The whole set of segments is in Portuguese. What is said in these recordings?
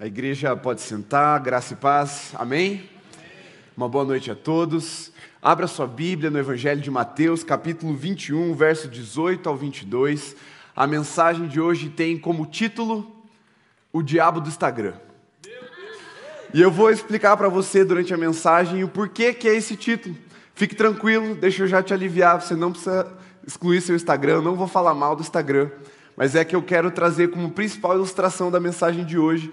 A igreja pode sentar, graça e paz, amém? Uma boa noite a todos. Abra sua Bíblia no Evangelho de Mateus, capítulo 21, verso 18 ao 22. A mensagem de hoje tem como título O Diabo do Instagram. E eu vou explicar para você durante a mensagem o porquê que é esse título. Fique tranquilo, deixa eu já te aliviar, você não precisa excluir seu Instagram, eu não vou falar mal do Instagram, mas é que eu quero trazer como principal ilustração da mensagem de hoje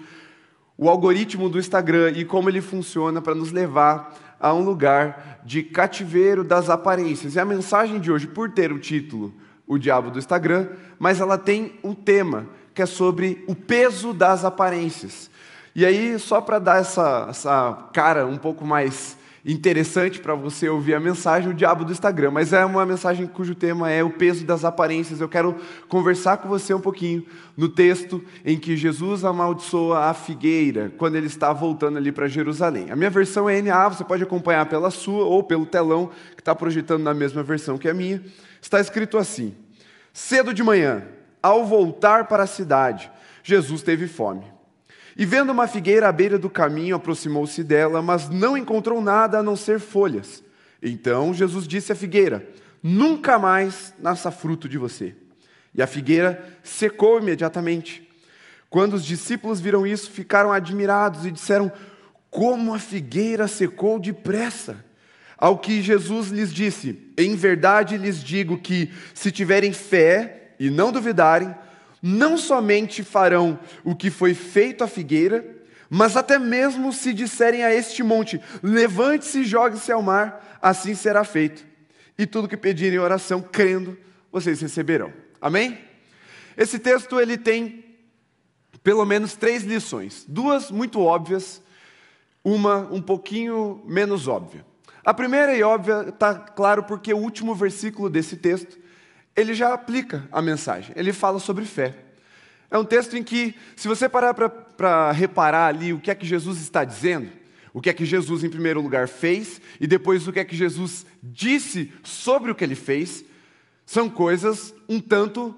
o algoritmo do Instagram e como ele funciona para nos levar a um lugar de cativeiro das aparências. E a mensagem de hoje, por ter o título O Diabo do Instagram, mas ela tem um tema que é sobre o peso das aparências. E aí, só para dar essa, essa cara um pouco mais interessante para você ouvir a mensagem, o diabo do Instagram, mas é uma mensagem cujo tema é o peso das aparências. Eu quero conversar com você um pouquinho no texto em que Jesus amaldiçoa a figueira quando ele está voltando ali para Jerusalém. A minha versão é NA, você pode acompanhar pela sua ou pelo telão que está projetando na mesma versão que a minha. Está escrito assim: Cedo de manhã, ao voltar para a cidade, Jesus teve fome. E vendo uma figueira à beira do caminho, aproximou-se dela, mas não encontrou nada a não ser folhas. Então Jesus disse à figueira: Nunca mais nasça fruto de você. E a figueira secou imediatamente. Quando os discípulos viram isso, ficaram admirados e disseram: Como a figueira secou depressa! Ao que Jesus lhes disse: Em verdade lhes digo que, se tiverem fé e não duvidarem, não somente farão o que foi feito à figueira, mas até mesmo se disserem a este monte: levante-se e jogue-se ao mar, assim será feito. E tudo que pedirem em oração, crendo, vocês receberão. Amém? Esse texto ele tem pelo menos três lições, duas muito óbvias, uma um pouquinho menos óbvia. A primeira e óbvia está claro porque o último versículo desse texto ele já aplica a mensagem. Ele fala sobre fé. É um texto em que, se você parar para reparar ali o que é que Jesus está dizendo, o que é que Jesus, em primeiro lugar, fez, e depois o que é que Jesus disse sobre o que ele fez, são coisas um tanto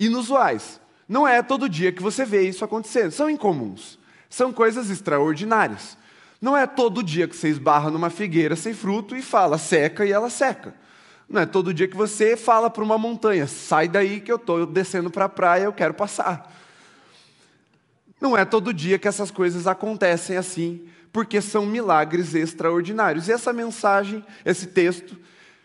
inusuais. Não é todo dia que você vê isso acontecendo, são incomuns, são coisas extraordinárias. Não é todo dia que você esbarra numa figueira sem fruto e fala seca e ela seca. Não é todo dia que você fala para uma montanha, sai daí que eu estou descendo para a praia, eu quero passar. Não é todo dia que essas coisas acontecem assim, porque são milagres extraordinários. E essa mensagem, esse texto,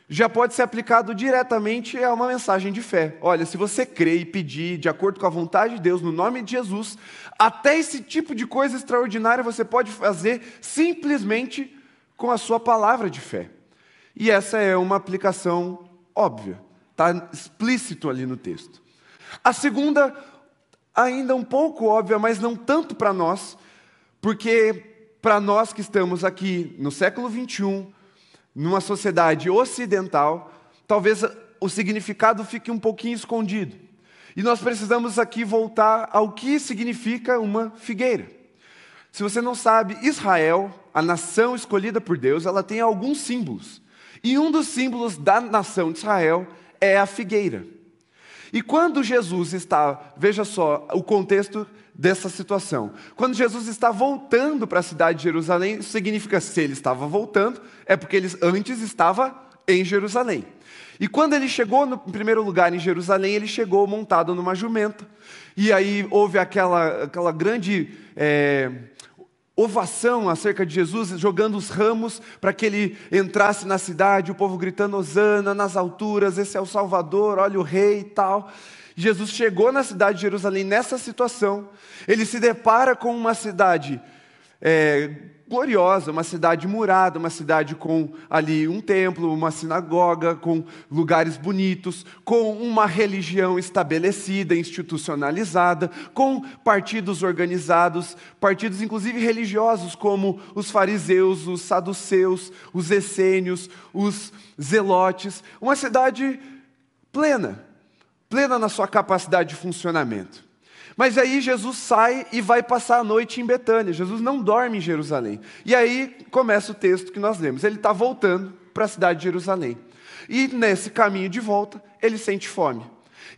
já pode ser aplicado diretamente a uma mensagem de fé. Olha, se você crê e pedir de acordo com a vontade de Deus, no nome de Jesus, até esse tipo de coisa extraordinária você pode fazer simplesmente com a sua palavra de fé. E essa é uma aplicação óbvia, está explícito ali no texto. A segunda, ainda um pouco óbvia, mas não tanto para nós, porque para nós que estamos aqui no século 21, numa sociedade ocidental, talvez o significado fique um pouquinho escondido. E nós precisamos aqui voltar ao que significa uma figueira. Se você não sabe, Israel, a nação escolhida por Deus, ela tem alguns símbolos. E um dos símbolos da nação de Israel é a figueira. E quando Jesus está, veja só o contexto dessa situação. Quando Jesus está voltando para a cidade de Jerusalém, isso significa se ele estava voltando, é porque ele antes estava em Jerusalém. E quando ele chegou no primeiro lugar em Jerusalém, ele chegou montado numa jumenta. E aí houve aquela, aquela grande é, ovação acerca de Jesus, jogando os ramos para que ele entrasse na cidade, o povo gritando Osana nas alturas, esse é o Salvador, olha o rei e tal. Jesus chegou na cidade de Jerusalém nessa situação, ele se depara com uma cidade é, gloriosa, uma cidade murada, uma cidade com ali um templo, uma sinagoga, com lugares bonitos, com uma religião estabelecida, institucionalizada, com partidos organizados, partidos inclusive religiosos como os fariseus, os saduceus, os essênios, os zelotes, uma cidade plena, plena na sua capacidade de funcionamento. Mas aí Jesus sai e vai passar a noite em Betânia. Jesus não dorme em Jerusalém. E aí começa o texto que nós lemos. Ele está voltando para a cidade de Jerusalém. E nesse caminho de volta, ele sente fome.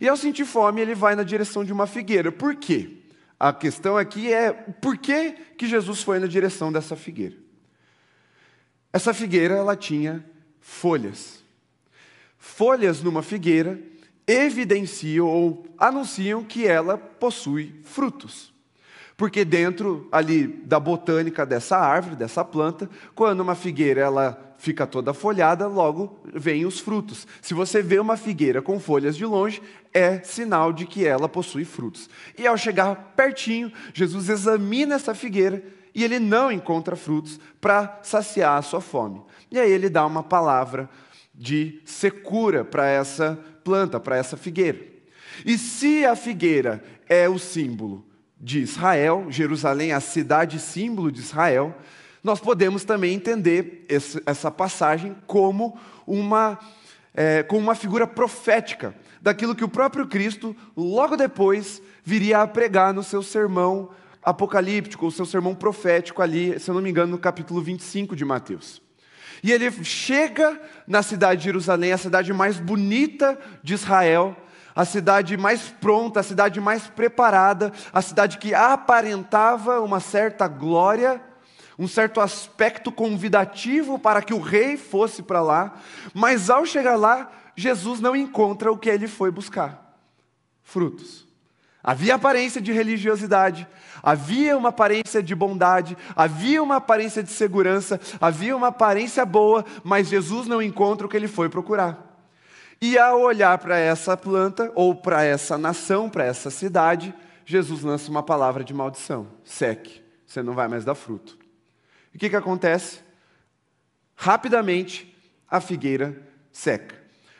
E ao sentir fome, ele vai na direção de uma figueira. Por quê? A questão aqui é por que, que Jesus foi na direção dessa figueira? Essa figueira ela tinha folhas. Folhas numa figueira evidenciam ou anunciam que ela possui frutos. Porque dentro ali da botânica dessa árvore, dessa planta, quando uma figueira ela fica toda folhada, logo vêm os frutos. Se você vê uma figueira com folhas de longe, é sinal de que ela possui frutos. E ao chegar pertinho, Jesus examina essa figueira e ele não encontra frutos para saciar a sua fome. E aí ele dá uma palavra de secura para essa planta, para essa figueira. E se a figueira é o símbolo de Israel, Jerusalém, a cidade símbolo de Israel, nós podemos também entender essa passagem como uma, é, como uma figura profética daquilo que o próprio Cristo, logo depois, viria a pregar no seu sermão apocalíptico, o seu sermão profético ali, se eu não me engano, no capítulo 25 de Mateus. E ele chega na cidade de Jerusalém, a cidade mais bonita de Israel, a cidade mais pronta, a cidade mais preparada, a cidade que aparentava uma certa glória, um certo aspecto convidativo para que o rei fosse para lá, mas ao chegar lá, Jesus não encontra o que ele foi buscar: frutos. Havia aparência de religiosidade, havia uma aparência de bondade, havia uma aparência de segurança, havia uma aparência boa, mas Jesus não encontra o que ele foi procurar. E ao olhar para essa planta, ou para essa nação, para essa cidade, Jesus lança uma palavra de maldição: seque, você não vai mais dar fruto. E o que, que acontece? Rapidamente, a figueira seca.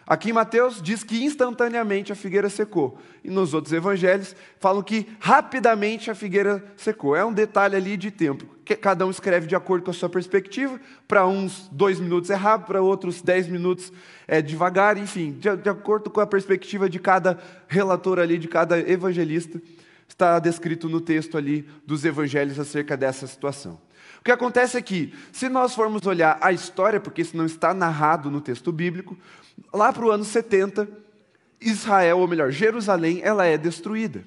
Aqui em Mateus diz que instantaneamente a figueira secou. E nos outros evangelhos falam que rapidamente a figueira secou. É um detalhe ali de tempo. Cada um escreve de acordo com a sua perspectiva. Para uns, dois minutos é rápido, para outros, dez minutos é devagar. Enfim, de, de acordo com a perspectiva de cada relator ali, de cada evangelista, está descrito no texto ali dos evangelhos acerca dessa situação. Que acontece é que, se nós formos olhar a história, porque isso não está narrado no texto bíblico, Lá para o ano 70, Israel, ou melhor, Jerusalém, ela é destruída.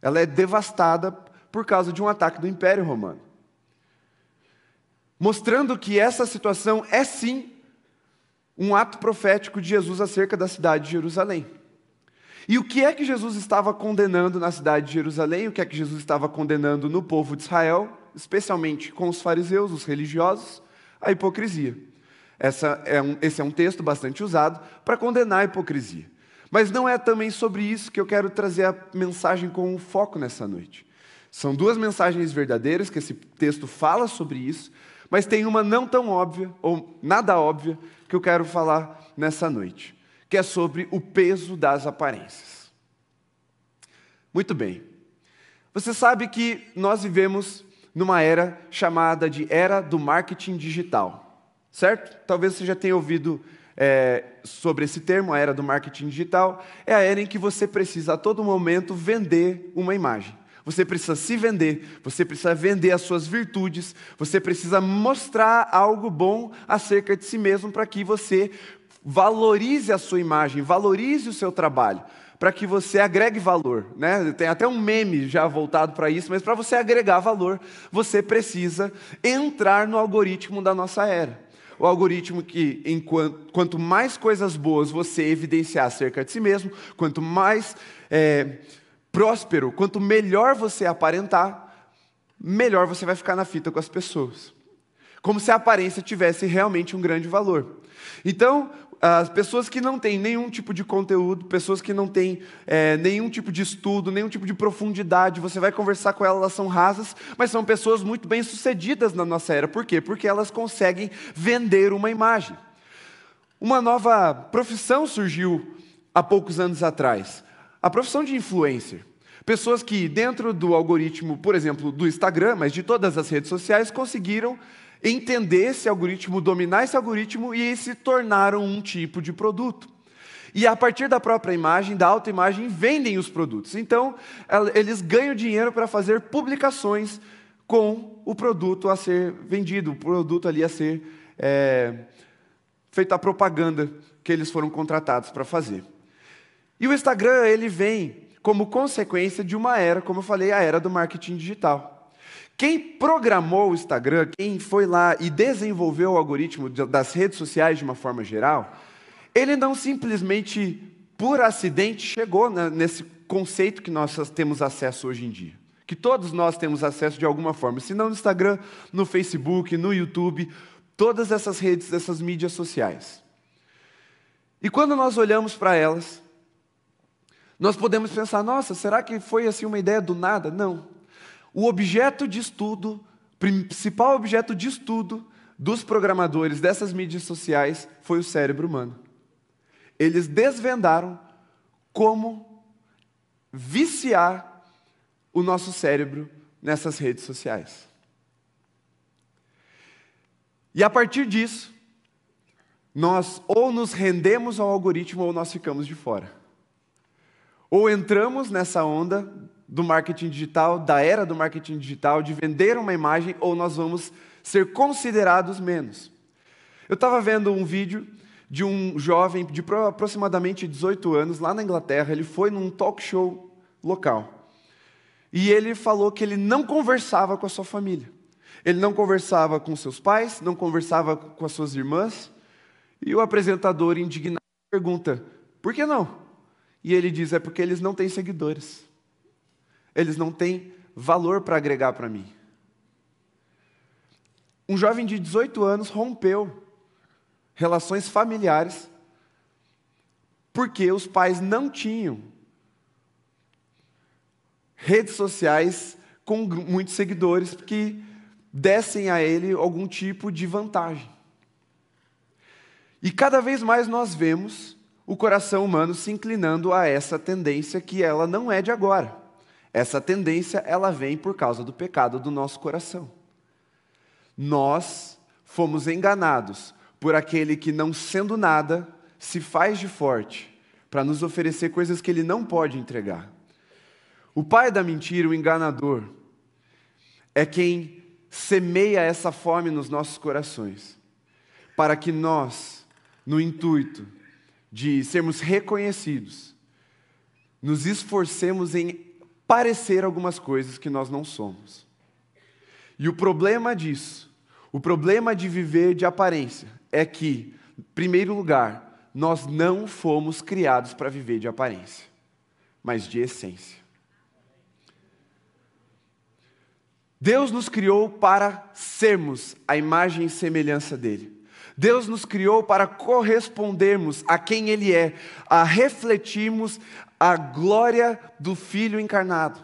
Ela é devastada por causa de um ataque do Império Romano. Mostrando que essa situação é sim um ato profético de Jesus acerca da cidade de Jerusalém. E o que é que Jesus estava condenando na cidade de Jerusalém? O que é que Jesus estava condenando no povo de Israel, especialmente com os fariseus, os religiosos? A hipocrisia. É um, esse é um texto bastante usado para condenar a hipocrisia. Mas não é também sobre isso que eu quero trazer a mensagem com foco nessa noite. São duas mensagens verdadeiras que esse texto fala sobre isso, mas tem uma não tão óbvia, ou nada óbvia, que eu quero falar nessa noite, que é sobre o peso das aparências. Muito bem. Você sabe que nós vivemos numa era chamada de era do marketing digital certo? Talvez você já tenha ouvido é, sobre esse termo, a era do marketing digital. É a era em que você precisa a todo momento vender uma imagem. Você precisa se vender, você precisa vender as suas virtudes, você precisa mostrar algo bom acerca de si mesmo para que você valorize a sua imagem, valorize o seu trabalho, para que você agregue valor. Né? Tem até um meme já voltado para isso, mas para você agregar valor, você precisa entrar no algoritmo da nossa era o algoritmo que, enquanto, quanto mais coisas boas você evidenciar acerca de si mesmo, quanto mais é, próspero, quanto melhor você aparentar, melhor você vai ficar na fita com as pessoas. Como se a aparência tivesse realmente um grande valor. Então, as pessoas que não têm nenhum tipo de conteúdo, pessoas que não têm é, nenhum tipo de estudo, nenhum tipo de profundidade, você vai conversar com elas, elas são rasas, mas são pessoas muito bem sucedidas na nossa era. Por quê? Porque elas conseguem vender uma imagem. Uma nova profissão surgiu há poucos anos atrás: a profissão de influencer. Pessoas que, dentro do algoritmo, por exemplo, do Instagram, mas de todas as redes sociais, conseguiram entender esse algoritmo, dominar esse algoritmo e se tornaram um tipo de produto. E a partir da própria imagem, da autoimagem, vendem os produtos. Então, eles ganham dinheiro para fazer publicações com o produto a ser vendido, o produto ali a ser é, feita a propaganda que eles foram contratados para fazer. E o Instagram, ele vem como consequência de uma era, como eu falei, a era do marketing digital. Quem programou o Instagram, quem foi lá e desenvolveu o algoritmo das redes sociais de uma forma geral, ele não simplesmente, por acidente, chegou nesse conceito que nós temos acesso hoje em dia. Que todos nós temos acesso de alguma forma, se não no Instagram, no Facebook, no YouTube, todas essas redes, essas mídias sociais. E quando nós olhamos para elas, nós podemos pensar, nossa, será que foi assim uma ideia do nada? Não. O objeto de estudo, principal objeto de estudo dos programadores dessas mídias sociais foi o cérebro humano. Eles desvendaram como viciar o nosso cérebro nessas redes sociais. E a partir disso, nós ou nos rendemos ao algoritmo ou nós ficamos de fora. Ou entramos nessa onda do marketing digital, da era do marketing digital, de vender uma imagem, ou nós vamos ser considerados menos. Eu estava vendo um vídeo de um jovem de aproximadamente 18 anos, lá na Inglaterra, ele foi num talk show local. E ele falou que ele não conversava com a sua família. Ele não conversava com seus pais, não conversava com as suas irmãs. E o apresentador, indignado, pergunta: por que não? E ele diz: é porque eles não têm seguidores. Eles não têm valor para agregar para mim. Um jovem de 18 anos rompeu relações familiares porque os pais não tinham redes sociais com muitos seguidores que dessem a ele algum tipo de vantagem. E cada vez mais nós vemos o coração humano se inclinando a essa tendência que ela não é de agora. Essa tendência ela vem por causa do pecado do nosso coração. Nós fomos enganados por aquele que não sendo nada se faz de forte para nos oferecer coisas que ele não pode entregar. O pai da mentira, o enganador, é quem semeia essa fome nos nossos corações, para que nós, no intuito de sermos reconhecidos, nos esforcemos em parecer algumas coisas que nós não somos. E o problema disso, o problema de viver de aparência, é que, em primeiro lugar, nós não fomos criados para viver de aparência, mas de essência. Deus nos criou para sermos a imagem e semelhança dele. Deus nos criou para correspondermos a quem Ele é, a refletirmos a glória do Filho encarnado.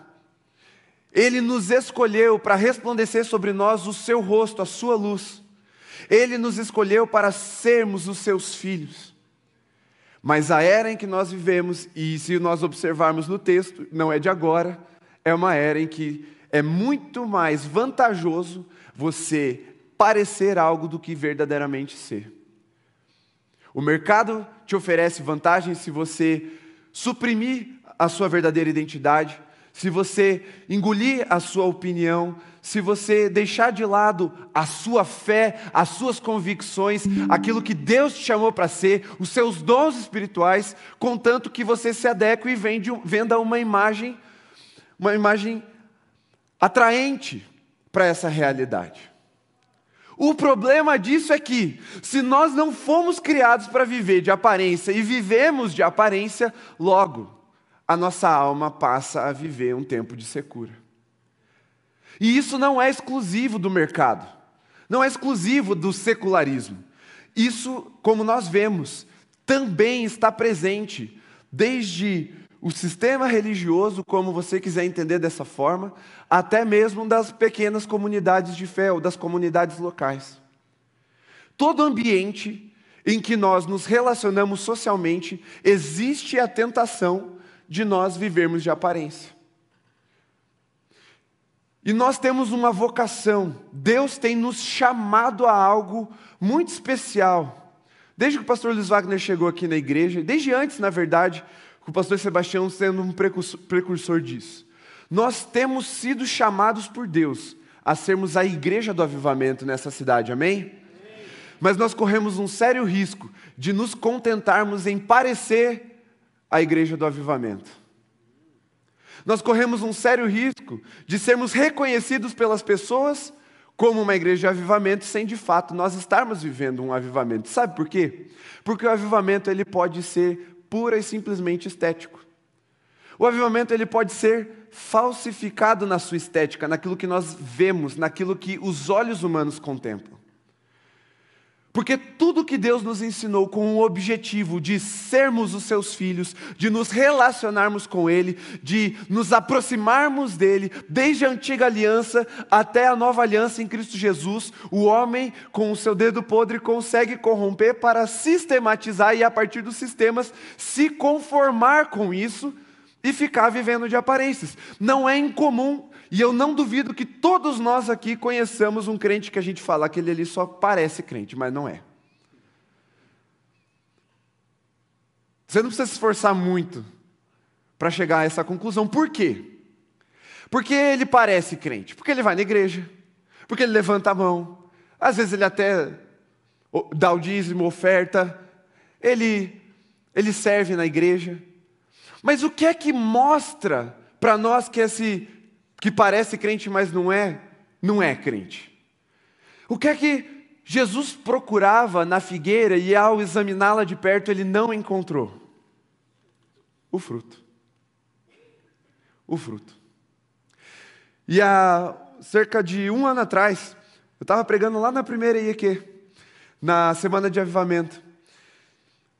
Ele nos escolheu para resplandecer sobre nós o seu rosto, a sua luz. Ele nos escolheu para sermos os seus filhos. Mas a era em que nós vivemos, e se nós observarmos no texto, não é de agora, é uma era em que é muito mais vantajoso você parecer algo do que verdadeiramente ser. O mercado te oferece vantagens se você suprimir a sua verdadeira identidade, se você engolir a sua opinião, se você deixar de lado a sua fé, as suas convicções, aquilo que Deus te chamou para ser, os seus dons espirituais, contanto que você se adeque e venda uma imagem, uma imagem atraente para essa realidade. O problema disso é que, se nós não fomos criados para viver de aparência e vivemos de aparência, logo a nossa alma passa a viver um tempo de secura. E isso não é exclusivo do mercado, não é exclusivo do secularismo. Isso, como nós vemos, também está presente desde o sistema religioso, como você quiser entender dessa forma, até mesmo das pequenas comunidades de fé ou das comunidades locais. Todo ambiente em que nós nos relacionamos socialmente, existe a tentação de nós vivermos de aparência. E nós temos uma vocação, Deus tem nos chamado a algo muito especial. Desde que o pastor Luiz Wagner chegou aqui na igreja, desde antes, na verdade, o pastor Sebastião sendo um precursor disso. Nós temos sido chamados por Deus a sermos a igreja do avivamento nessa cidade, amém? Mas nós corremos um sério risco de nos contentarmos em parecer a igreja do avivamento. nós corremos um sério risco de sermos reconhecidos pelas pessoas como uma igreja de avivamento, sem de fato nós estarmos vivendo um avivamento. Sabe por quê? Porque o avivamento ele pode ser pura e simplesmente estético. O avivamento ele pode ser falsificado na sua estética, naquilo que nós vemos, naquilo que os olhos humanos contemplam. Porque tudo que Deus nos ensinou com o objetivo de sermos os seus filhos, de nos relacionarmos com Ele, de nos aproximarmos dele, desde a antiga aliança até a nova aliança em Cristo Jesus, o homem, com o seu dedo podre, consegue corromper para sistematizar e, a partir dos sistemas, se conformar com isso e ficar vivendo de aparências. Não é incomum, e eu não duvido que todos nós aqui conheçamos um crente que a gente fala que ele ali só parece crente, mas não é. Você não precisa se esforçar muito para chegar a essa conclusão. Por quê? Porque ele parece crente, porque ele vai na igreja, porque ele levanta a mão, às vezes ele até dá o dízimo, oferta, ele, ele serve na igreja. Mas o que é que mostra para nós que esse que parece crente, mas não é, não é crente? O que é que Jesus procurava na figueira e ao examiná-la de perto ele não encontrou? O fruto. O fruto. E há cerca de um ano atrás, eu estava pregando lá na primeira IEQ, na semana de avivamento.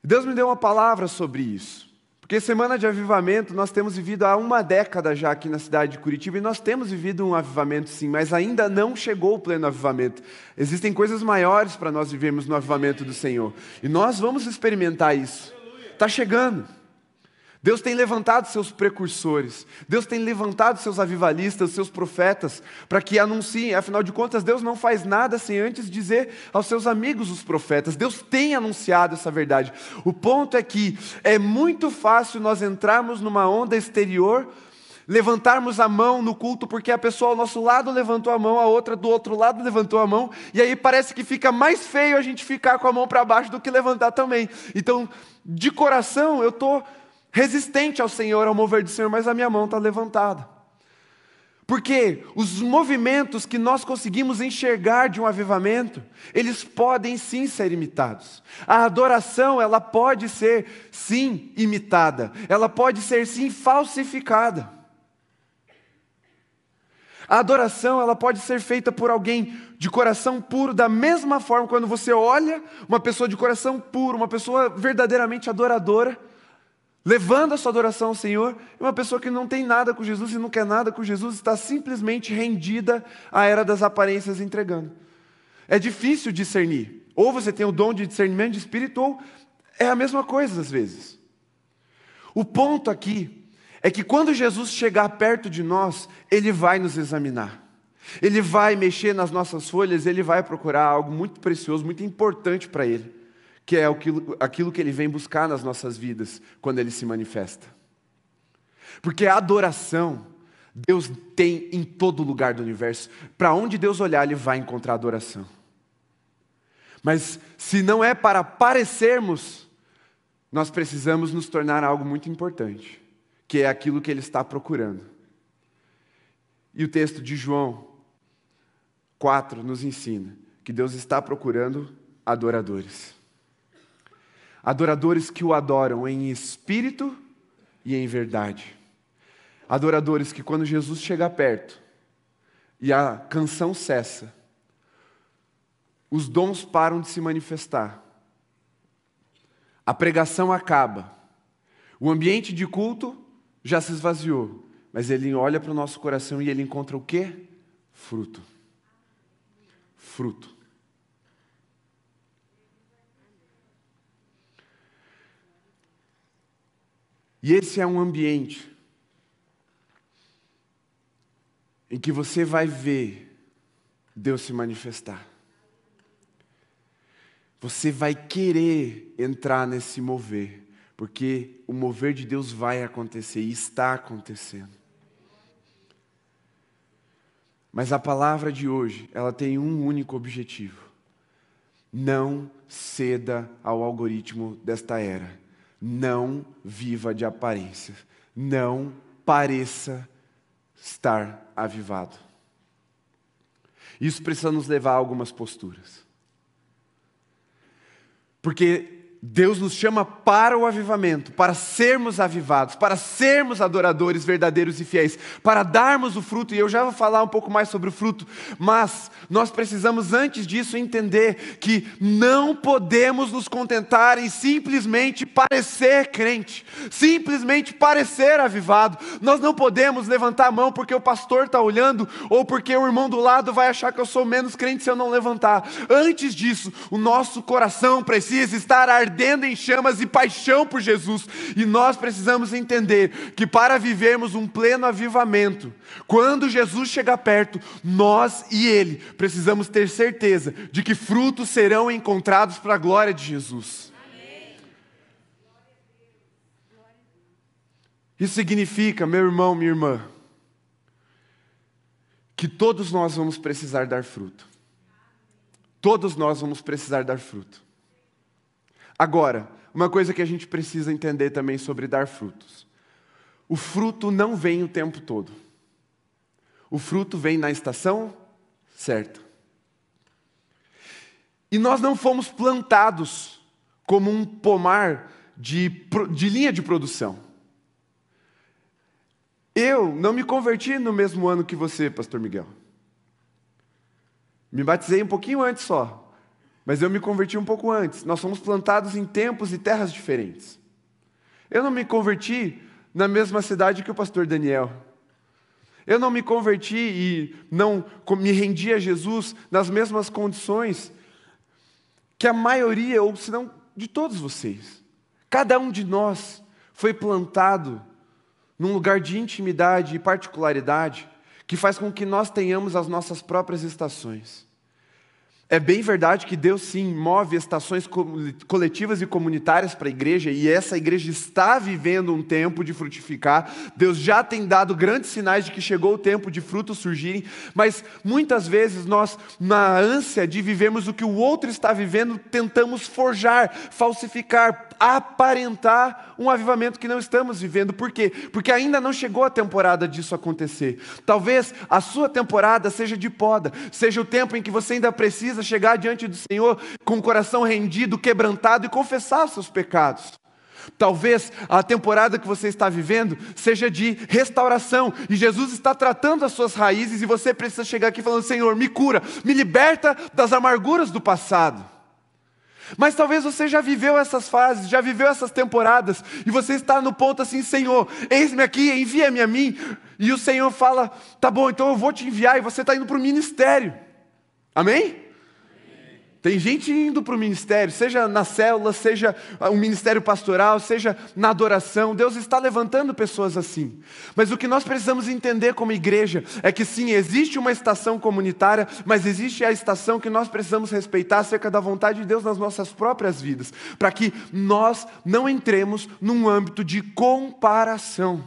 Deus me deu uma palavra sobre isso. Porque semana de avivamento nós temos vivido há uma década já aqui na cidade de Curitiba e nós temos vivido um avivamento sim, mas ainda não chegou o pleno avivamento. Existem coisas maiores para nós vivermos no avivamento do Senhor e nós vamos experimentar isso. Está chegando. Deus tem levantado seus precursores, Deus tem levantado seus avivalistas, seus profetas, para que anunciem, afinal de contas, Deus não faz nada sem antes dizer aos seus amigos, os profetas. Deus tem anunciado essa verdade. O ponto é que é muito fácil nós entrarmos numa onda exterior levantarmos a mão no culto porque a pessoa ao nosso lado levantou a mão, a outra do outro lado levantou a mão, e aí parece que fica mais feio a gente ficar com a mão para baixo do que levantar também. Então, de coração, eu estou resistente ao Senhor, ao mover do Senhor, mas a minha mão está levantada. Porque os movimentos que nós conseguimos enxergar de um avivamento, eles podem sim ser imitados. A adoração, ela pode ser sim imitada, ela pode ser sim falsificada. A adoração, ela pode ser feita por alguém de coração puro, da mesma forma quando você olha uma pessoa de coração puro, uma pessoa verdadeiramente adoradora, levando a sua adoração ao Senhor, e uma pessoa que não tem nada com Jesus e não quer nada com Jesus, está simplesmente rendida à era das aparências entregando. É difícil discernir. Ou você tem o dom de discernimento de espírito, ou é a mesma coisa às vezes. O ponto aqui é que quando Jesus chegar perto de nós, ele vai nos examinar. Ele vai mexer nas nossas folhas, ele vai procurar algo muito precioso, muito importante para ele que é aquilo, aquilo que ele vem buscar nas nossas vidas quando ele se manifesta. Porque a adoração, Deus tem em todo lugar do universo. Para onde Deus olhar, ele vai encontrar adoração. Mas se não é para parecermos, nós precisamos nos tornar algo muito importante, que é aquilo que ele está procurando. E o texto de João 4 nos ensina que Deus está procurando adoradores. Adoradores que o adoram em espírito e em verdade. Adoradores que, quando Jesus chega perto e a canção cessa, os dons param de se manifestar, a pregação acaba, o ambiente de culto já se esvaziou, mas ele olha para o nosso coração e ele encontra o quê? Fruto. Fruto. E esse é um ambiente em que você vai ver Deus se manifestar. Você vai querer entrar nesse mover, porque o mover de Deus vai acontecer e está acontecendo. Mas a palavra de hoje, ela tem um único objetivo: não ceda ao algoritmo desta era não viva de aparências. Não pareça estar avivado. Isso precisa nos levar a algumas posturas. Porque Deus nos chama para o avivamento, para sermos avivados, para sermos adoradores verdadeiros e fiéis, para darmos o fruto, e eu já vou falar um pouco mais sobre o fruto, mas nós precisamos antes disso entender que não podemos nos contentar em simplesmente parecer crente, simplesmente parecer avivado. Nós não podemos levantar a mão porque o pastor está olhando ou porque o irmão do lado vai achar que eu sou menos crente se eu não levantar. Antes disso, o nosso coração precisa estar ardendo ardendo em chamas e paixão por Jesus. E nós precisamos entender que para vivermos um pleno avivamento, quando Jesus chegar perto, nós e Ele precisamos ter certeza de que frutos serão encontrados para a glória de Jesus. Isso significa, meu irmão, minha irmã, que todos nós vamos precisar dar fruto. Todos nós vamos precisar dar fruto. Agora, uma coisa que a gente precisa entender também sobre dar frutos: o fruto não vem o tempo todo. O fruto vem na estação certa. E nós não fomos plantados como um pomar de, de linha de produção. Eu não me converti no mesmo ano que você, Pastor Miguel. Me batizei um pouquinho antes só. Mas eu me converti um pouco antes. Nós fomos plantados em tempos e terras diferentes. Eu não me converti na mesma cidade que o pastor Daniel. Eu não me converti e não me rendi a Jesus nas mesmas condições que a maioria, ou se não de todos vocês. Cada um de nós foi plantado num lugar de intimidade e particularidade que faz com que nós tenhamos as nossas próprias estações. É bem verdade que Deus sim move estações coletivas e comunitárias para a igreja, e essa igreja está vivendo um tempo de frutificar. Deus já tem dado grandes sinais de que chegou o tempo de frutos surgirem, mas muitas vezes nós, na ânsia de vivermos o que o outro está vivendo, tentamos forjar, falsificar, aparentar um avivamento que não estamos vivendo. Por quê? Porque ainda não chegou a temporada disso acontecer. Talvez a sua temporada seja de poda, seja o tempo em que você ainda precisa chegar diante do Senhor com o coração rendido, quebrantado e confessar seus pecados. Talvez a temporada que você está vivendo seja de restauração e Jesus está tratando as suas raízes e você precisa chegar aqui falando: Senhor, me cura, me liberta das amarguras do passado. Mas talvez você já viveu essas fases, já viveu essas temporadas, e você está no ponto assim, Senhor, eis-me aqui, envia-me a mim. E o Senhor fala: tá bom, então eu vou te enviar, e você está indo para o ministério. Amém? Tem gente indo para o ministério, seja na célula, seja um ministério pastoral, seja na adoração. Deus está levantando pessoas assim. Mas o que nós precisamos entender como igreja é que sim, existe uma estação comunitária, mas existe a estação que nós precisamos respeitar acerca da vontade de Deus nas nossas próprias vidas, para que nós não entremos num âmbito de comparação.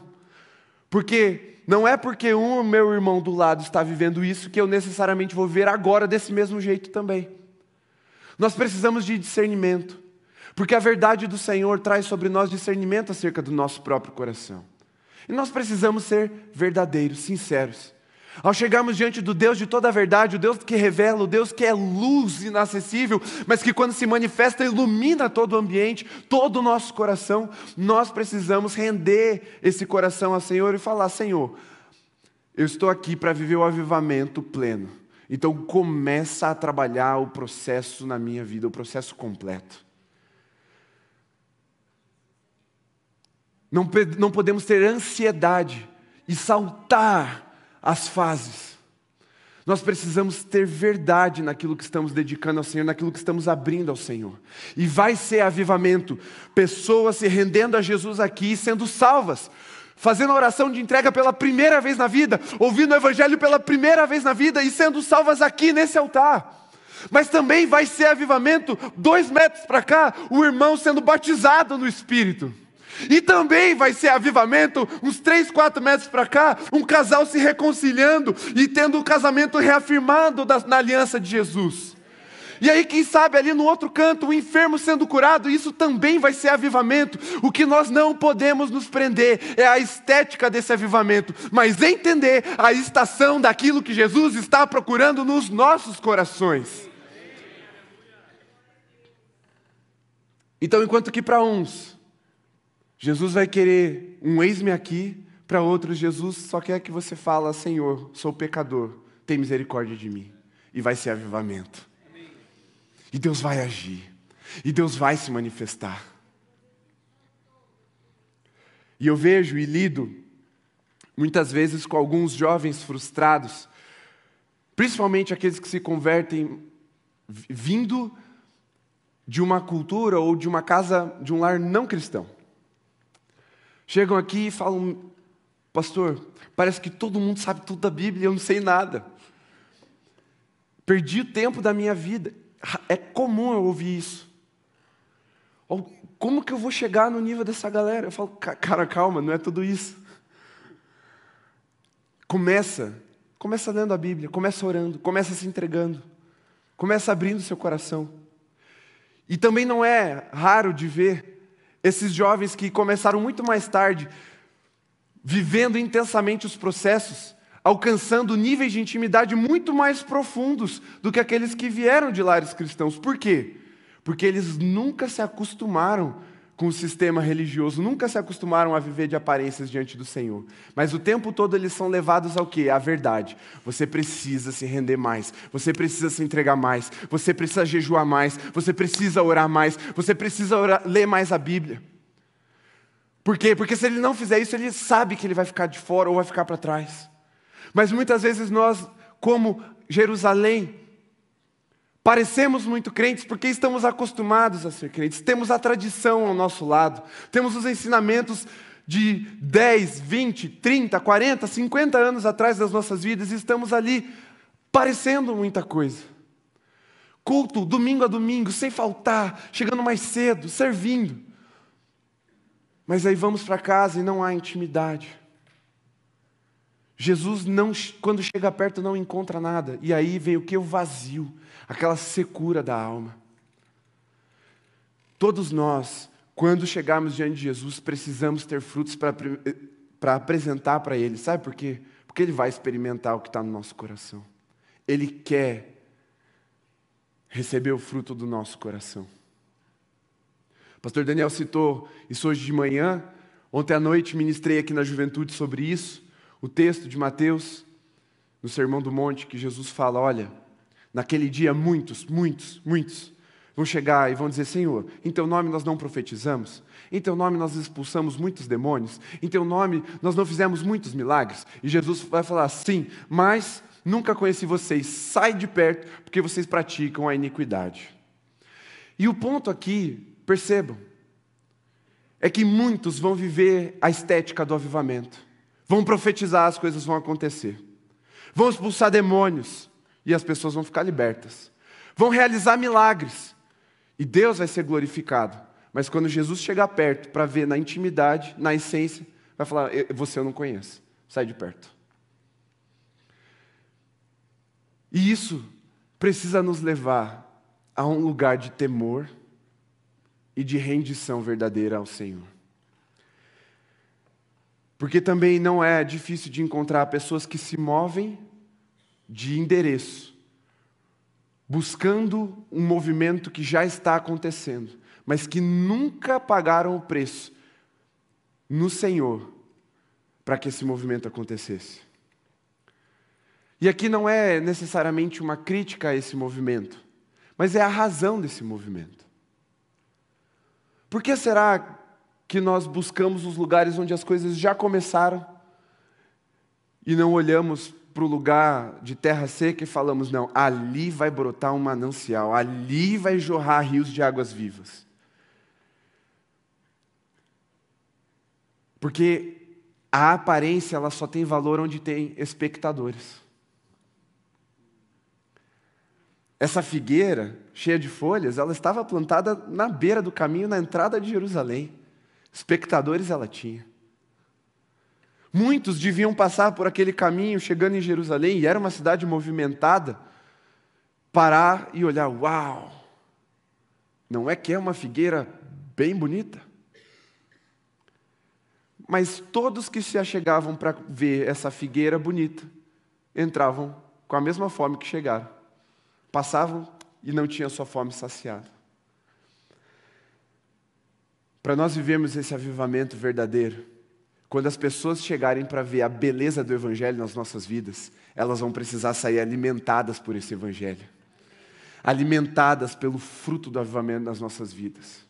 Porque não é porque um meu irmão do lado está vivendo isso que eu necessariamente vou ver agora desse mesmo jeito também. Nós precisamos de discernimento, porque a verdade do Senhor traz sobre nós discernimento acerca do nosso próprio coração. E nós precisamos ser verdadeiros, sinceros. Ao chegarmos diante do Deus de toda a verdade, o Deus que revela, o Deus que é luz inacessível, mas que quando se manifesta ilumina todo o ambiente, todo o nosso coração, nós precisamos render esse coração ao Senhor e falar: Senhor, eu estou aqui para viver o avivamento pleno. Então começa a trabalhar o processo na minha vida, o processo completo. Não, não podemos ter ansiedade e saltar as fases. Nós precisamos ter verdade naquilo que estamos dedicando ao Senhor, naquilo que estamos abrindo ao Senhor. E vai ser avivamento, pessoas se rendendo a Jesus aqui e sendo salvas fazendo oração de entrega pela primeira vez na vida, ouvindo o Evangelho pela primeira vez na vida e sendo salvas aqui nesse altar. Mas também vai ser avivamento, dois metros para cá, o irmão sendo batizado no Espírito. E também vai ser avivamento, uns três, quatro metros para cá, um casal se reconciliando e tendo o casamento reafirmado na aliança de Jesus. E aí, quem sabe, ali no outro canto, o enfermo sendo curado, isso também vai ser avivamento. O que nós não podemos nos prender é a estética desse avivamento, mas entender a estação daquilo que Jesus está procurando nos nossos corações. Então, enquanto que para uns, Jesus vai querer um eis-me aqui, para outros, Jesus só quer que você fale: Senhor, sou pecador, tem misericórdia de mim. E vai ser avivamento. E Deus vai agir. E Deus vai se manifestar. E eu vejo e lido muitas vezes com alguns jovens frustrados, principalmente aqueles que se convertem vindo de uma cultura ou de uma casa, de um lar não cristão. Chegam aqui e falam: Pastor, parece que todo mundo sabe tudo da Bíblia eu não sei nada. Perdi o tempo da minha vida. É comum eu ouvir isso. Como que eu vou chegar no nível dessa galera? Eu falo, cara, calma, não é tudo isso. Começa, começa lendo a Bíblia, começa orando, começa se entregando, começa abrindo seu coração. E também não é raro de ver esses jovens que começaram muito mais tarde, vivendo intensamente os processos, alcançando níveis de intimidade muito mais profundos do que aqueles que vieram de lares cristãos. Por quê? Porque eles nunca se acostumaram com o sistema religioso, nunca se acostumaram a viver de aparências diante do Senhor. Mas o tempo todo eles são levados ao quê? À verdade. Você precisa se render mais, você precisa se entregar mais, você precisa jejuar mais, você precisa orar mais, você precisa orar, ler mais a Bíblia. Por quê? Porque se ele não fizer isso, ele sabe que ele vai ficar de fora ou vai ficar para trás. Mas muitas vezes nós, como Jerusalém, parecemos muito crentes porque estamos acostumados a ser crentes, temos a tradição ao nosso lado, temos os ensinamentos de 10, 20, 30, 40, 50 anos atrás das nossas vidas e estamos ali parecendo muita coisa. Culto, domingo a domingo, sem faltar, chegando mais cedo, servindo. Mas aí vamos para casa e não há intimidade. Jesus não, quando chega perto não encontra nada. E aí vem o que? O vazio, aquela secura da alma. Todos nós, quando chegarmos diante de Jesus, precisamos ter frutos para apresentar para Ele. Sabe por quê? Porque Ele vai experimentar o que está no nosso coração. Ele quer receber o fruto do nosso coração. Pastor Daniel citou isso hoje de manhã. Ontem à noite ministrei aqui na juventude sobre isso. O texto de Mateus, no Sermão do Monte, que Jesus fala: Olha, naquele dia muitos, muitos, muitos vão chegar e vão dizer: Senhor, em teu nome nós não profetizamos, em teu nome nós expulsamos muitos demônios, em teu nome nós não fizemos muitos milagres. E Jesus vai falar: Sim, mas nunca conheci vocês, sai de perto, porque vocês praticam a iniquidade. E o ponto aqui Percebam, é que muitos vão viver a estética do avivamento, vão profetizar, as coisas vão acontecer, vão expulsar demônios e as pessoas vão ficar libertas, vão realizar milagres e Deus vai ser glorificado. Mas quando Jesus chegar perto para ver na intimidade, na essência, vai falar: Você eu não conheço, sai de perto. E isso precisa nos levar a um lugar de temor e de rendição verdadeira ao Senhor. Porque também não é difícil de encontrar pessoas que se movem de endereço, buscando um movimento que já está acontecendo, mas que nunca pagaram o preço no Senhor para que esse movimento acontecesse. E aqui não é necessariamente uma crítica a esse movimento, mas é a razão desse movimento. Por que será que nós buscamos os lugares onde as coisas já começaram e não olhamos para o lugar de terra seca e falamos: não, ali vai brotar um manancial, ali vai jorrar rios de águas vivas? Porque a aparência ela só tem valor onde tem espectadores. Essa figueira, cheia de folhas, ela estava plantada na beira do caminho, na entrada de Jerusalém. Espectadores ela tinha. Muitos deviam passar por aquele caminho chegando em Jerusalém, e era uma cidade movimentada, parar e olhar: uau! Não é que é uma figueira bem bonita? Mas todos que se achegavam para ver essa figueira bonita entravam com a mesma fome que chegaram. Passavam e não tinham sua fome saciada. Para nós vivermos esse avivamento verdadeiro, quando as pessoas chegarem para ver a beleza do Evangelho nas nossas vidas, elas vão precisar sair alimentadas por esse Evangelho, alimentadas pelo fruto do avivamento nas nossas vidas.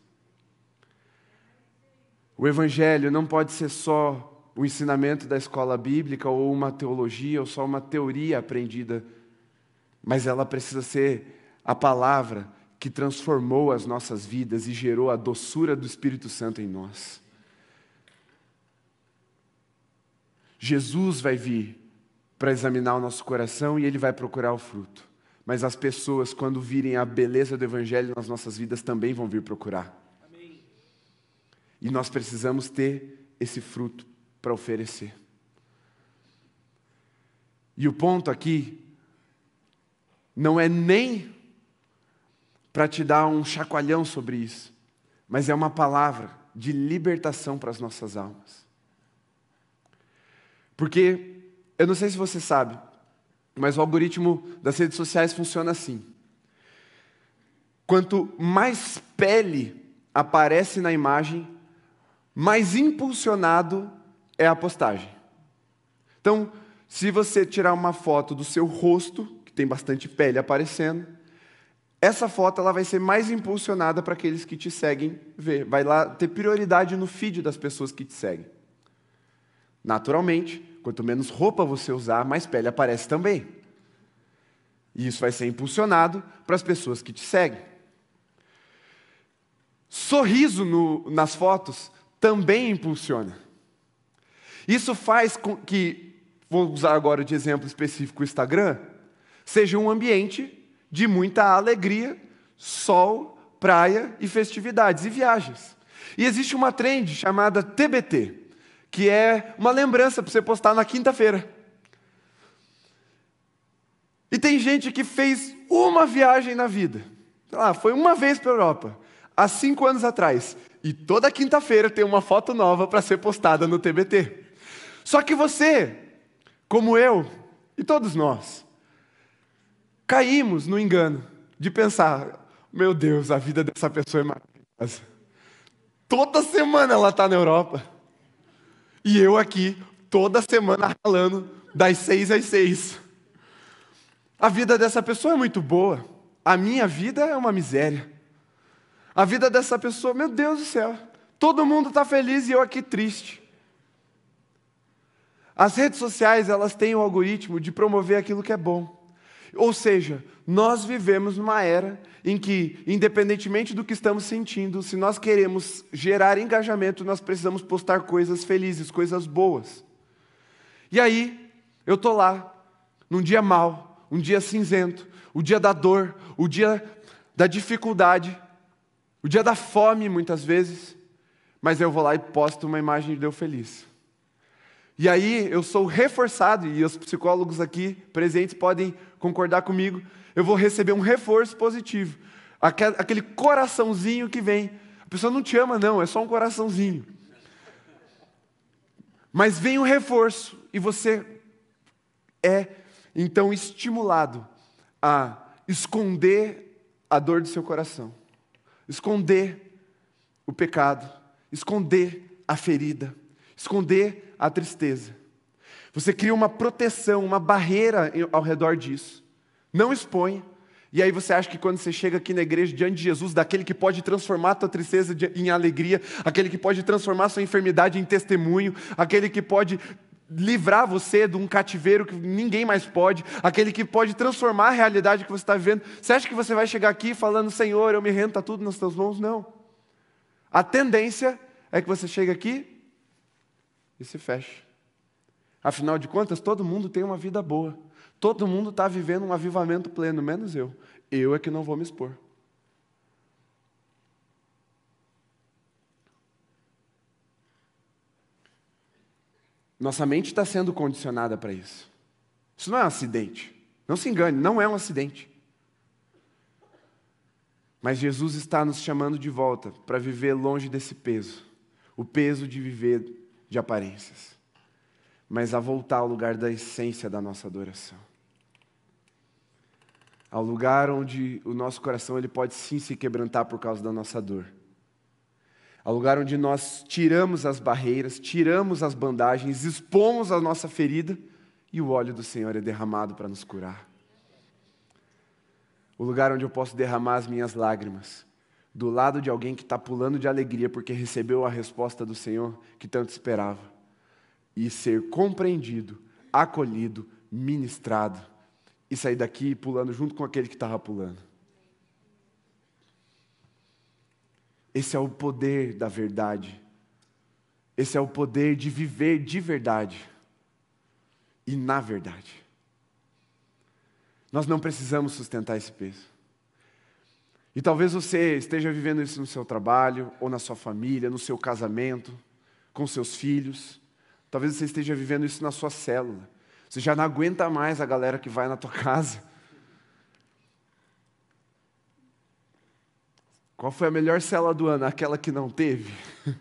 O Evangelho não pode ser só o ensinamento da escola bíblica ou uma teologia ou só uma teoria aprendida, mas ela precisa ser a palavra que transformou as nossas vidas e gerou a doçura do Espírito Santo em nós. Jesus vai vir para examinar o nosso coração e ele vai procurar o fruto. Mas as pessoas, quando virem a beleza do Evangelho nas nossas vidas, também vão vir procurar. Amém. E nós precisamos ter esse fruto para oferecer. E o ponto aqui não é nem para te dar um chacoalhão sobre isso, mas é uma palavra de libertação para as nossas almas. Porque, eu não sei se você sabe, mas o algoritmo das redes sociais funciona assim. Quanto mais pele aparece na imagem, mais impulsionado é a postagem. Então, se você tirar uma foto do seu rosto, que tem bastante pele aparecendo, essa foto ela vai ser mais impulsionada para aqueles que te seguem ver. Vai lá ter prioridade no feed das pessoas que te seguem. Naturalmente, quanto menos roupa você usar, mais pele aparece também. E isso vai ser impulsionado para as pessoas que te seguem. Sorriso no, nas fotos também impulsiona. Isso faz com que, vou usar agora de exemplo específico o Instagram, seja um ambiente de muita alegria, sol, praia e festividades e viagens. E existe uma trend chamada TBT, que é uma lembrança para você postar na quinta-feira. E tem gente que fez uma viagem na vida. Ah, foi uma vez para a Europa, há cinco anos atrás. E toda quinta-feira tem uma foto nova para ser postada no TBT. Só que você, como eu e todos nós, caímos no engano de pensar: meu Deus, a vida dessa pessoa é maravilhosa. Toda semana ela está na Europa. E eu aqui, toda semana ralando, das seis às seis. A vida dessa pessoa é muito boa. A minha vida é uma miséria. A vida dessa pessoa, meu Deus do céu. Todo mundo está feliz e eu aqui triste. As redes sociais, elas têm o algoritmo de promover aquilo que é bom. Ou seja, nós vivemos numa era em que, independentemente do que estamos sentindo, se nós queremos gerar engajamento, nós precisamos postar coisas felizes, coisas boas. E aí, eu estou lá, num dia mau, um dia cinzento, o dia da dor, o dia da dificuldade, o dia da fome, muitas vezes, mas eu vou lá e posto uma imagem de Deus feliz. E aí eu sou reforçado, e os psicólogos aqui presentes podem concordar comigo, eu vou receber um reforço positivo. Aquele coraçãozinho que vem. A pessoa não te ama, não, é só um coraçãozinho. Mas vem um reforço, e você é então estimulado a esconder a dor do seu coração, esconder o pecado, esconder a ferida, esconder a tristeza. Você cria uma proteção, uma barreira ao redor disso. Não expõe. E aí você acha que quando você chega aqui na igreja diante de Jesus, daquele que pode transformar a tua tristeza em alegria, aquele que pode transformar a sua enfermidade em testemunho, aquele que pode livrar você de um cativeiro que ninguém mais pode, aquele que pode transformar a realidade que você está vivendo. Você acha que você vai chegar aqui falando, Senhor, eu me rendo, está tudo nas tuas mãos? Não. A tendência é que você chegue aqui e se fecha. Afinal de contas, todo mundo tem uma vida boa. Todo mundo está vivendo um avivamento pleno, menos eu. Eu é que não vou me expor. Nossa mente está sendo condicionada para isso. Isso não é um acidente. Não se engane, não é um acidente. Mas Jesus está nos chamando de volta para viver longe desse peso o peso de viver de aparências mas a voltar ao lugar da essência da nossa adoração. Ao lugar onde o nosso coração ele pode sim se quebrantar por causa da nossa dor. Ao lugar onde nós tiramos as barreiras, tiramos as bandagens, expomos a nossa ferida e o óleo do Senhor é derramado para nos curar. O lugar onde eu posso derramar as minhas lágrimas, do lado de alguém que está pulando de alegria porque recebeu a resposta do Senhor que tanto esperava, e ser compreendido, acolhido, ministrado, e sair daqui pulando junto com aquele que estava pulando. Esse é o poder da verdade. Esse é o poder de viver de verdade e na verdade. Nós não precisamos sustentar esse peso. E talvez você esteja vivendo isso no seu trabalho, ou na sua família, no seu casamento, com seus filhos. Talvez você esteja vivendo isso na sua célula. Você já não aguenta mais a galera que vai na tua casa. Qual foi a melhor célula do ano? Aquela que não teve?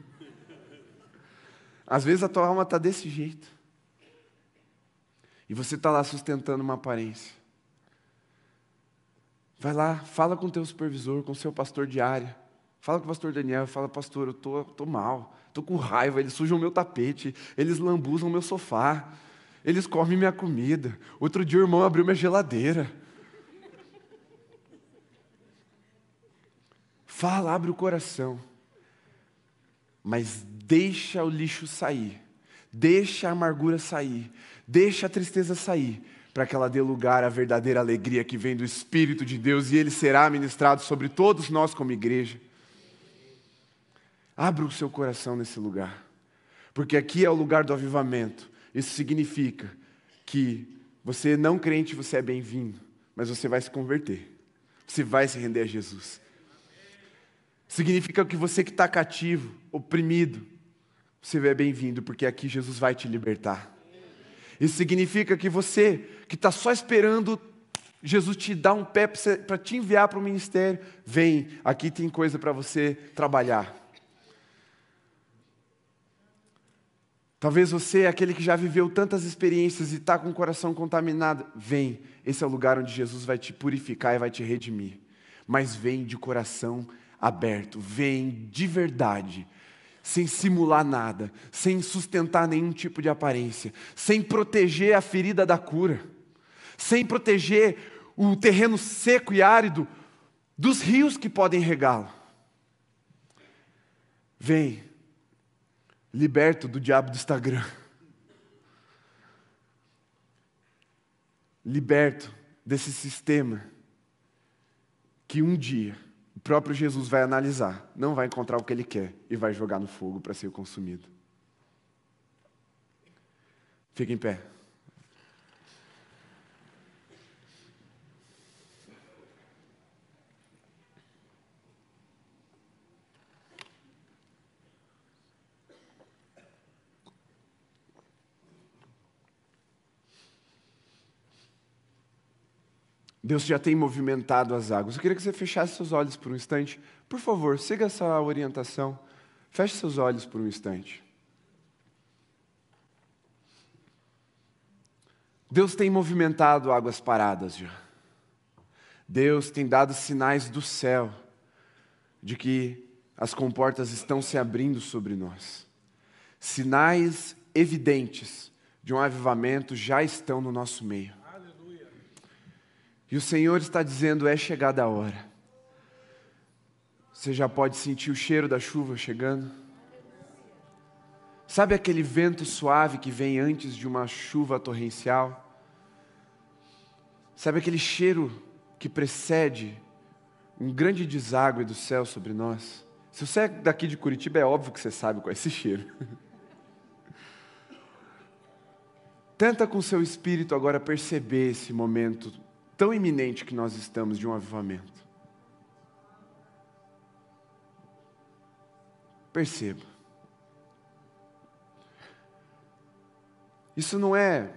Às vezes a tua alma está desse jeito. E você está lá sustentando uma aparência. Vai lá, fala com o teu supervisor, com o seu pastor de área. Fala com o pastor Daniel, fala, pastor, eu tô, tô mal, tô com raiva, eles sujam o meu tapete, eles lambuzam o meu sofá, eles comem minha comida. Outro dia o irmão abriu minha geladeira. Fala, abre o coração. Mas deixa o lixo sair. Deixa a amargura sair. Deixa a tristeza sair para que ela dê lugar à verdadeira alegria que vem do Espírito de Deus e ele será ministrado sobre todos nós como igreja. Abra o seu coração nesse lugar, porque aqui é o lugar do avivamento. Isso significa que você não crente, você é bem-vindo, mas você vai se converter, você vai se render a Jesus. Significa que você que está cativo, oprimido, você é bem-vindo, porque aqui Jesus vai te libertar. Isso significa que você que está só esperando Jesus te dar um pé para te enviar para o ministério, vem, aqui tem coisa para você trabalhar. Talvez você é aquele que já viveu tantas experiências e está com o coração contaminado. Vem, esse é o lugar onde Jesus vai te purificar e vai te redimir. Mas vem de coração aberto, vem de verdade, sem simular nada, sem sustentar nenhum tipo de aparência, sem proteger a ferida da cura, sem proteger o terreno seco e árido dos rios que podem regá-lo. Vem, liberto do diabo do Instagram. Liberto desse sistema que um dia o próprio Jesus vai analisar, não vai encontrar o que ele quer e vai jogar no fogo para ser consumido. Fique em pé. Deus já tem movimentado as águas. Eu queria que você fechasse seus olhos por um instante. Por favor, siga essa orientação. Feche seus olhos por um instante. Deus tem movimentado águas paradas já. Deus tem dado sinais do céu de que as comportas estão se abrindo sobre nós. Sinais evidentes de um avivamento já estão no nosso meio. E o Senhor está dizendo: é chegada a hora. Você já pode sentir o cheiro da chuva chegando? Sabe aquele vento suave que vem antes de uma chuva torrencial? Sabe aquele cheiro que precede um grande deságue do céu sobre nós? Se você é daqui de Curitiba, é óbvio que você sabe qual é esse cheiro. Tenta com seu espírito agora perceber esse momento tão iminente que nós estamos de um avivamento. Perceba. Isso não é,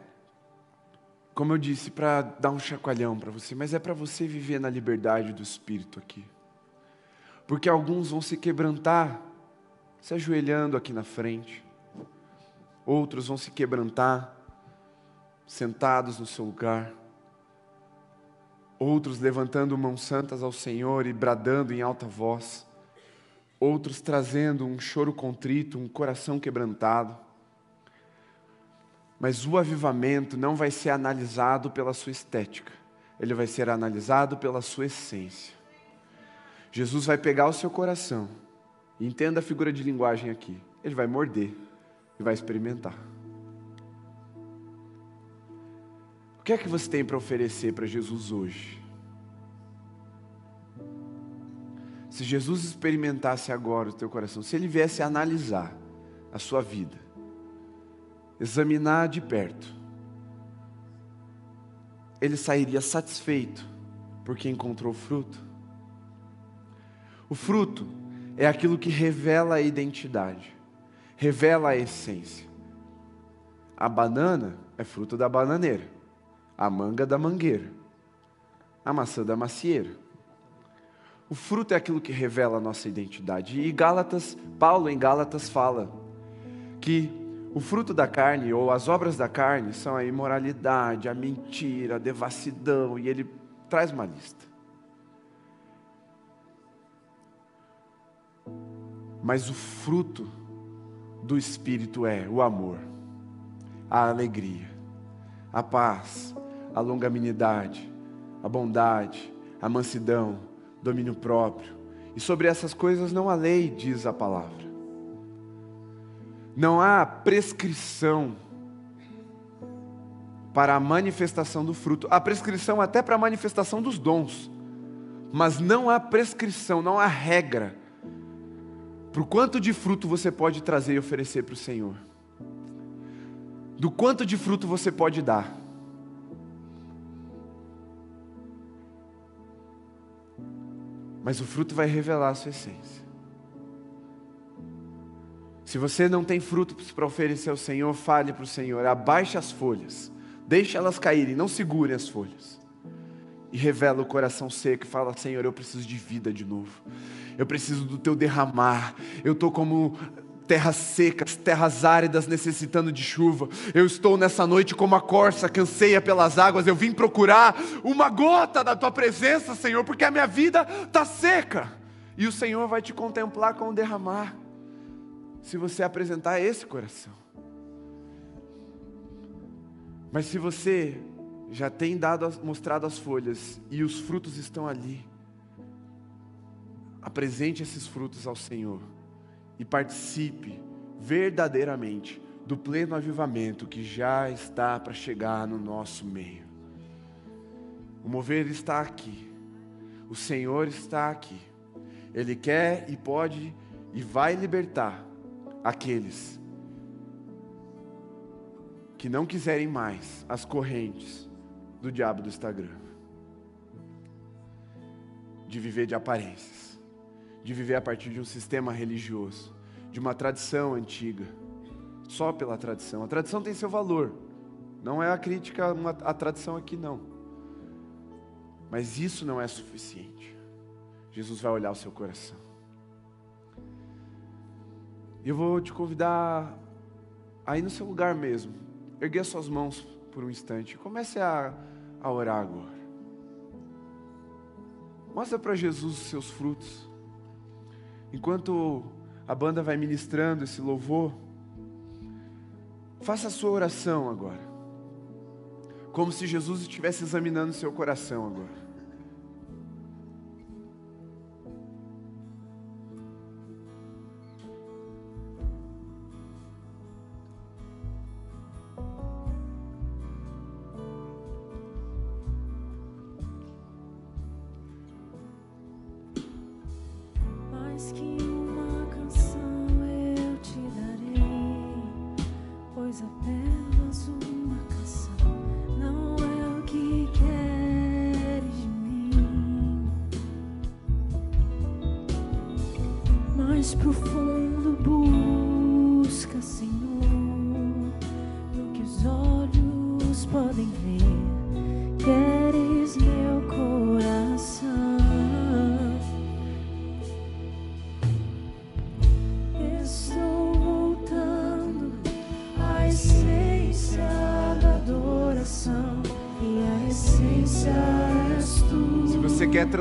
como eu disse, para dar um chacoalhão para você, mas é para você viver na liberdade do Espírito aqui. porque alguns vão se quebrantar, se ajoelhando aqui na frente, outros vão se quebrantar, sentados no seu lugar, outros levantando mãos santas ao Senhor e bradando em alta voz, outros trazendo um choro contrito, um coração quebrantado. Mas o avivamento não vai ser analisado pela sua estética, ele vai ser analisado pela sua essência. Jesus vai pegar o seu coração, entenda a figura de linguagem aqui, ele vai morder e vai experimentar. O que é que você tem para oferecer para Jesus hoje? Se Jesus experimentasse agora o teu coração, se ele viesse analisar a sua vida, examinar de perto, ele sairia satisfeito porque encontrou fruto. O fruto é aquilo que revela a identidade, revela a essência. A banana é fruto da bananeira, a manga da mangueira, a maçã da macieira. O fruto é aquilo que revela a nossa identidade. E Gálatas, Paulo em Gálatas fala que o fruto da carne ou as obras da carne são a imoralidade, a mentira, a devassidão, e ele traz uma lista. Mas o fruto do Espírito é o amor, a alegria, a paz, a longanimidade, a bondade, a mansidão, domínio próprio. E sobre essas coisas não há lei, diz a palavra. Não há prescrição para a manifestação do fruto. Há prescrição até para a manifestação dos dons. Mas não há prescrição, não há regra para o quanto de fruto você pode trazer e oferecer para o Senhor. Do quanto de fruto você pode dar. Mas o fruto vai revelar a sua essência. Se você não tem frutos para oferecer ao Senhor, fale para o Senhor, abaixe as folhas, deixe elas caírem, não segure as folhas. E revela o coração seco e fala: Senhor, eu preciso de vida de novo. Eu preciso do teu derramar. Eu estou como terras secas, terras áridas necessitando de chuva. Eu estou nessa noite como a corça que anseia pelas águas. Eu vim procurar uma gota da tua presença, Senhor, porque a minha vida está seca. E o Senhor vai te contemplar com o derramar, se você apresentar esse coração. Mas se você já tem dado, mostrado as folhas e os frutos estão ali, apresente esses frutos ao Senhor e participe verdadeiramente do pleno avivamento que já está para chegar no nosso meio. O mover está aqui, o Senhor está aqui, Ele quer e pode e vai libertar aqueles que não quiserem mais as correntes do diabo do Instagram, de viver de aparências de viver a partir de um sistema religioso, de uma tradição antiga, só pela tradição. A tradição tem seu valor, não é a crítica à tradição aqui, não. Mas isso não é suficiente. Jesus vai olhar o seu coração. Eu vou te convidar aí no seu lugar mesmo, erguer suas mãos por um instante. Comece a, a orar agora. Mostra para Jesus os seus frutos. Enquanto a banda vai ministrando esse louvor, faça a sua oração agora. Como se Jesus estivesse examinando seu coração agora. ask you.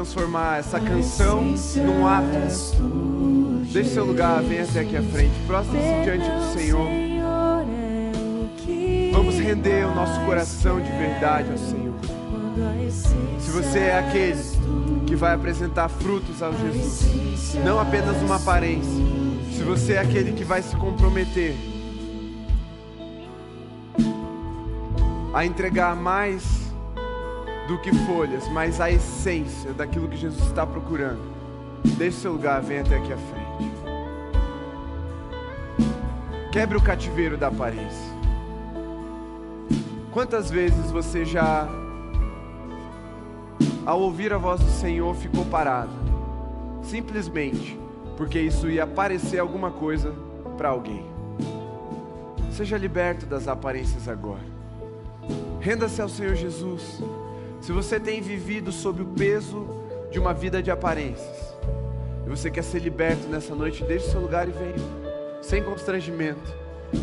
Transformar essa canção num ato, deixe seu lugar, venha até aqui à frente, prostre-se diante do Senhor. Vamos render o nosso coração de verdade ao Senhor. Se você é aquele que vai apresentar frutos ao Jesus, não apenas uma aparência, se você é aquele que vai se comprometer a entregar mais do que folhas, mas a essência daquilo que Jesus está procurando. Deixe seu lugar, venha até aqui à frente. Quebre o cativeiro da aparência. Quantas vezes você já, ao ouvir a voz do Senhor, ficou parado? Simplesmente porque isso ia parecer alguma coisa para alguém. Seja liberto das aparências agora. Renda-se ao Senhor Jesus. Se você tem vivido sob o peso de uma vida de aparências, e você quer ser liberto nessa noite, deixe seu lugar e venha, sem constrangimento.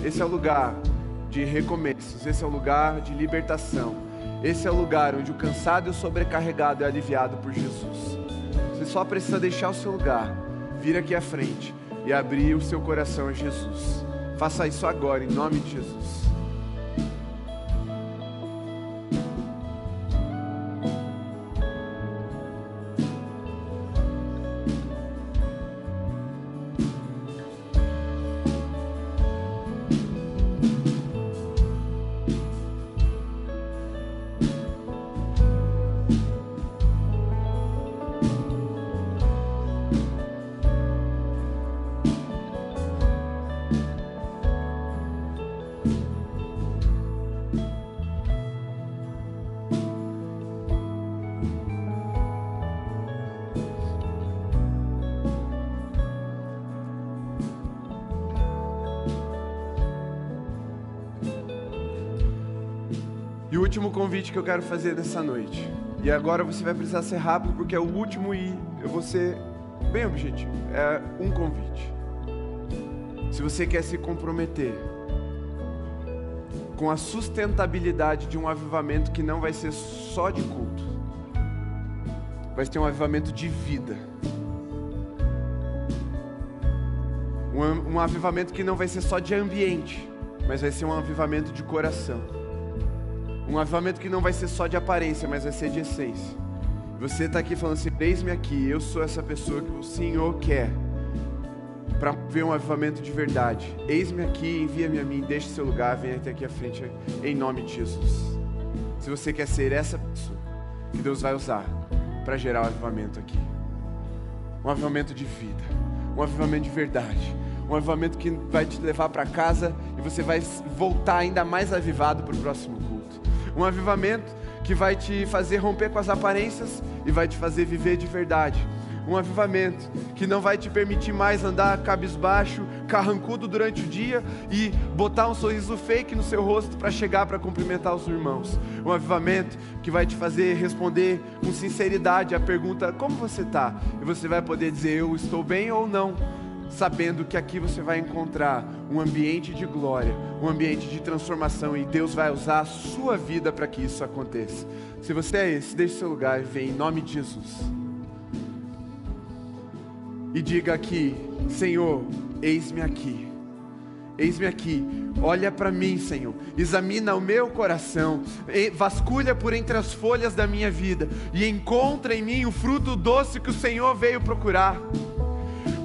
Esse é o lugar de recomeços, esse é o lugar de libertação, esse é o lugar onde o cansado e o sobrecarregado é aliviado por Jesus. Você só precisa deixar o seu lugar, vir aqui à frente e abrir o seu coração a Jesus. Faça isso agora, em nome de Jesus. Convite que eu quero fazer nessa noite. E agora você vai precisar ser rápido porque é o último e eu vou ser bem objetivo. É um convite. Se você quer se comprometer com a sustentabilidade de um avivamento que não vai ser só de culto, vai ser um avivamento de vida. Um, um avivamento que não vai ser só de ambiente, mas vai ser um avivamento de coração. Um avivamento que não vai ser só de aparência, mas vai ser de essência. Você está aqui falando assim: eis-me aqui, eu sou essa pessoa que o Senhor quer para ver um avivamento de verdade. Eis-me aqui, envia-me a mim, deixe seu lugar, venha até aqui à frente, em nome de Jesus. Se você quer ser essa pessoa que Deus vai usar para gerar um avivamento aqui, um avivamento de vida, um avivamento de verdade, um avivamento que vai te levar para casa e você vai voltar ainda mais avivado para o próximo culto. Um avivamento que vai te fazer romper com as aparências e vai te fazer viver de verdade. Um avivamento que não vai te permitir mais andar cabisbaixo, carrancudo durante o dia e botar um sorriso fake no seu rosto para chegar para cumprimentar os irmãos. Um avivamento que vai te fazer responder com sinceridade a pergunta: como você está? E você vai poder dizer: eu estou bem ou não sabendo que aqui você vai encontrar um ambiente de glória, um ambiente de transformação e Deus vai usar a sua vida para que isso aconteça. Se você é esse, deixe seu lugar e vem em nome de Jesus. E diga aqui, Senhor, eis-me aqui. Eis-me aqui, olha para mim, Senhor, examina o meu coração, vasculha por entre as folhas da minha vida e encontra em mim o fruto doce que o Senhor veio procurar,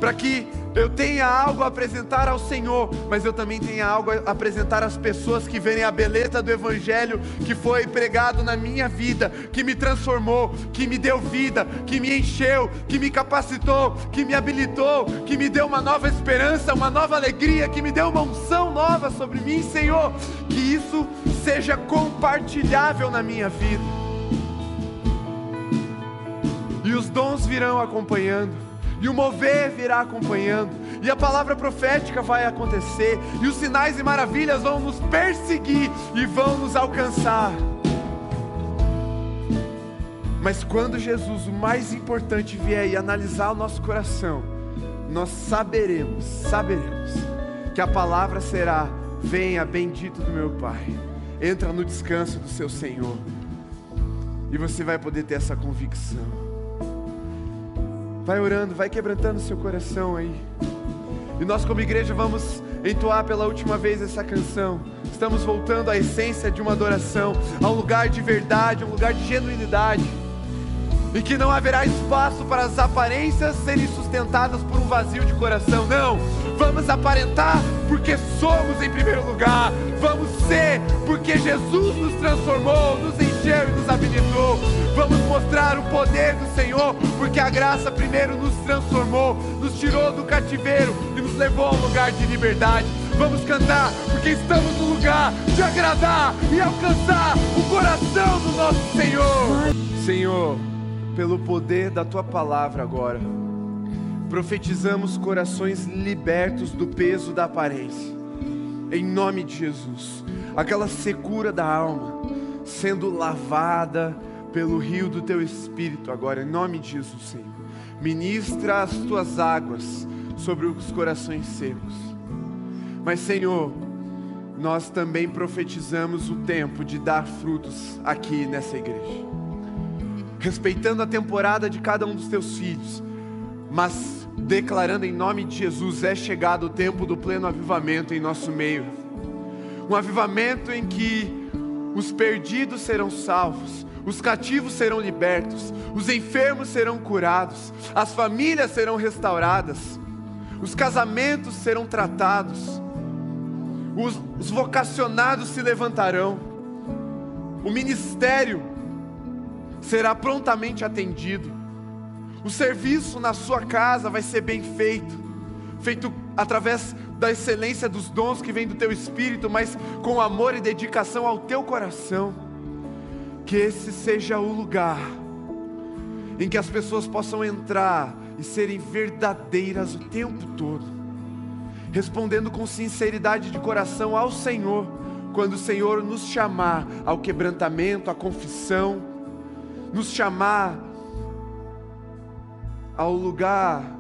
para que eu tenha algo a apresentar ao Senhor, mas eu também tenha algo a apresentar às pessoas que verem a beleza do Evangelho que foi pregado na minha vida, que me transformou, que me deu vida, que me encheu, que me capacitou, que me habilitou, que me deu uma nova esperança, uma nova alegria, que me deu uma unção nova sobre mim, Senhor. Que isso seja compartilhável na minha vida. E os dons virão acompanhando e o mover virá acompanhando, e a palavra profética vai acontecer, e os sinais e maravilhas vão nos perseguir e vão nos alcançar. Mas quando Jesus, o mais importante, vier e analisar o nosso coração, nós saberemos, saberemos, que a palavra será: Venha, bendito do meu Pai, entra no descanso do seu Senhor, e você vai poder ter essa convicção Vai orando, vai quebrantando seu coração aí. E nós, como igreja, vamos entoar pela última vez essa canção. Estamos voltando à essência de uma adoração, a um lugar de verdade, um lugar de genuinidade. E que não haverá espaço para as aparências serem sustentadas por um vazio de coração. Não! Vamos aparentar porque somos em primeiro lugar. Vamos ser porque Jesus nos transformou, nos encheu e nos habilitou. Vamos mostrar o poder do Senhor porque a graça primeiro nos transformou, nos tirou do cativeiro e nos levou a um lugar de liberdade. Vamos cantar porque estamos no lugar de agradar e alcançar o coração do nosso Senhor. Senhor, pelo poder da tua palavra agora profetizamos corações libertos do peso da aparência, em nome de Jesus, aquela secura da alma sendo lavada pelo rio do teu espírito agora, em nome de Jesus, Senhor. Ministra as tuas águas sobre os corações secos. Mas, Senhor, nós também profetizamos o tempo de dar frutos aqui nessa igreja, respeitando a temporada de cada um dos teus filhos, mas declarando em nome de Jesus: é chegado o tempo do pleno avivamento em nosso meio. Um avivamento em que os perdidos serão salvos, os cativos serão libertos, os enfermos serão curados, as famílias serão restauradas, os casamentos serão tratados, os, os vocacionados se levantarão, o ministério será prontamente atendido o serviço na sua casa vai ser bem feito, feito através da excelência dos dons que vem do teu espírito, mas com amor e dedicação ao teu coração. Que esse seja o lugar em que as pessoas possam entrar e serem verdadeiras o tempo todo, respondendo com sinceridade de coração ao Senhor, quando o Senhor nos chamar ao quebrantamento, à confissão, nos chamar ao lugar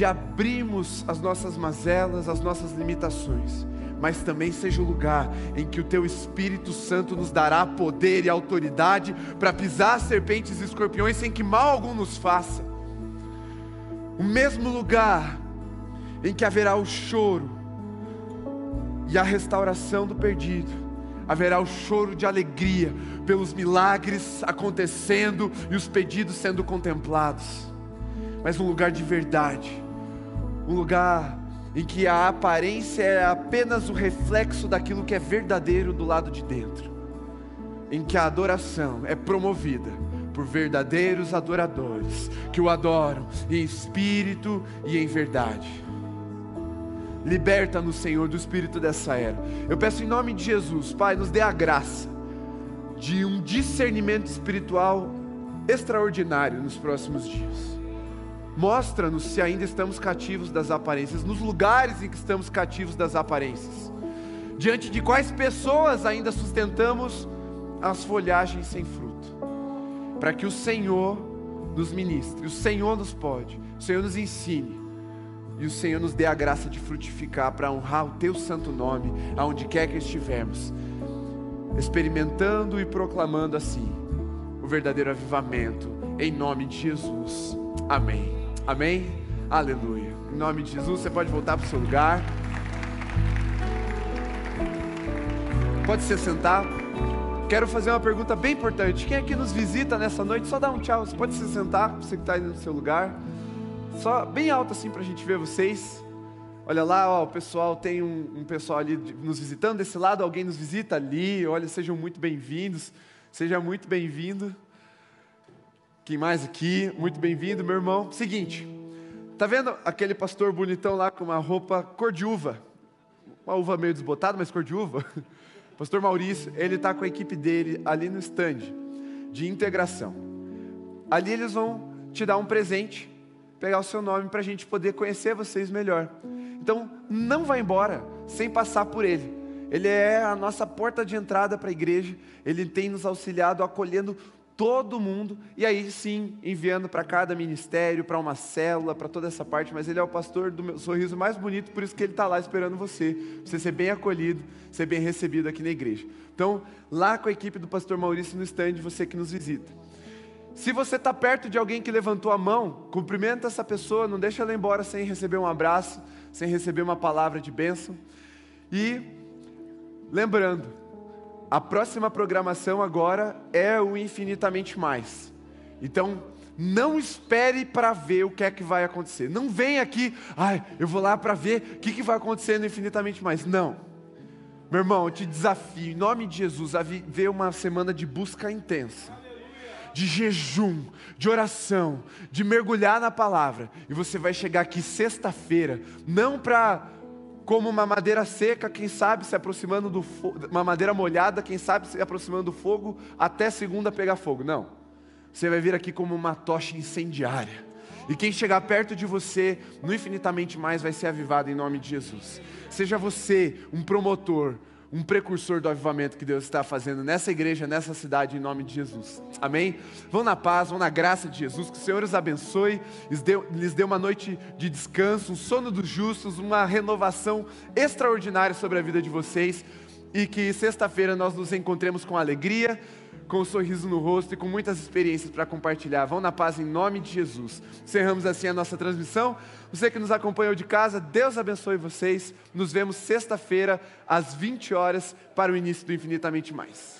de abrirmos as nossas mazelas, as nossas limitações, mas também seja o lugar em que o Teu Espírito Santo nos dará poder e autoridade para pisar serpentes e escorpiões sem que mal algum nos faça. O mesmo lugar em que haverá o choro e a restauração do perdido, haverá o choro de alegria, pelos milagres acontecendo e os pedidos sendo contemplados, mas um lugar de verdade, um lugar em que a aparência é apenas o reflexo daquilo que é verdadeiro do lado de dentro, em que a adoração é promovida por verdadeiros adoradores que o adoram em espírito e em verdade. Liberta-nos, Senhor, do espírito dessa era. Eu peço em nome de Jesus, Pai, nos dê a graça de um discernimento espiritual extraordinário nos próximos dias. Mostra-nos se ainda estamos cativos das aparências, nos lugares em que estamos cativos das aparências, diante de quais pessoas ainda sustentamos as folhagens sem fruto, para que o Senhor nos ministre, o Senhor nos pode, o Senhor nos ensine e o Senhor nos dê a graça de frutificar para honrar o Teu santo nome, aonde quer que estivermos experimentando e proclamando assim o verdadeiro avivamento, em nome de Jesus. Amém. Amém. Aleluia. Em nome de Jesus, você pode voltar para o seu lugar. Pode se sentar. Quero fazer uma pergunta bem importante. Quem aqui nos visita nessa noite, só dá um tchau. Você pode se sentar, você que está aí no seu lugar. Só bem alto assim para a gente ver vocês. Olha lá, ó, o pessoal tem um, um, pessoal ali nos visitando. Desse lado, alguém nos visita ali. Olha, sejam muito bem-vindos. Seja muito bem-vindo. Quem mais aqui? Muito bem-vindo, meu irmão. Seguinte, tá vendo aquele pastor bonitão lá com uma roupa cor de uva? Uma uva meio desbotada, mas cor de uva. Pastor Maurício, ele está com a equipe dele ali no stand de integração. Ali eles vão te dar um presente, pegar o seu nome para a gente poder conhecer vocês melhor. Então, não vá embora sem passar por Ele. Ele é a nossa porta de entrada para a igreja. Ele tem nos auxiliado acolhendo todo mundo e aí sim enviando para cada ministério, para uma célula, para toda essa parte. Mas ele é o pastor do meu sorriso mais bonito, por isso que ele está lá esperando você, você ser bem acolhido, ser bem recebido aqui na igreja. Então, lá com a equipe do pastor Maurício no stand, você que nos visita. Se você está perto de alguém que levantou a mão, cumprimenta essa pessoa, não deixa ela embora sem receber um abraço, sem receber uma palavra de bênção. E lembrando, a próxima programação agora é o infinitamente mais. Então, não espere para ver o que é que vai acontecer. Não vem aqui, ai, eu vou lá para ver o que, que vai acontecer no infinitamente mais. Não. Meu irmão, eu te desafio, em nome de Jesus, a viver uma semana de busca intensa de jejum, de oração, de mergulhar na palavra. E você vai chegar aqui sexta-feira, não para como uma madeira seca, quem sabe se aproximando do fogo, uma madeira molhada, quem sabe se aproximando do fogo, até segunda pegar fogo. Não. Você vai vir aqui como uma tocha incendiária. E quem chegar perto de você, no infinitamente mais, vai ser avivado em nome de Jesus. Seja você um promotor, um precursor do avivamento que Deus está fazendo nessa igreja, nessa cidade, em nome de Jesus. Amém? Vão na paz, vão na graça de Jesus, que o Senhor os abençoe, lhes dê, lhes uma noite de descanso, um sono dos justos, uma renovação extraordinária sobre a vida de vocês e que sexta-feira nós nos encontremos com alegria com um sorriso no rosto e com muitas experiências para compartilhar. Vão na paz em nome de Jesus. Encerramos assim a nossa transmissão. Você que nos acompanhou de casa, Deus abençoe vocês. Nos vemos sexta-feira, às 20 horas, para o início do Infinitamente Mais.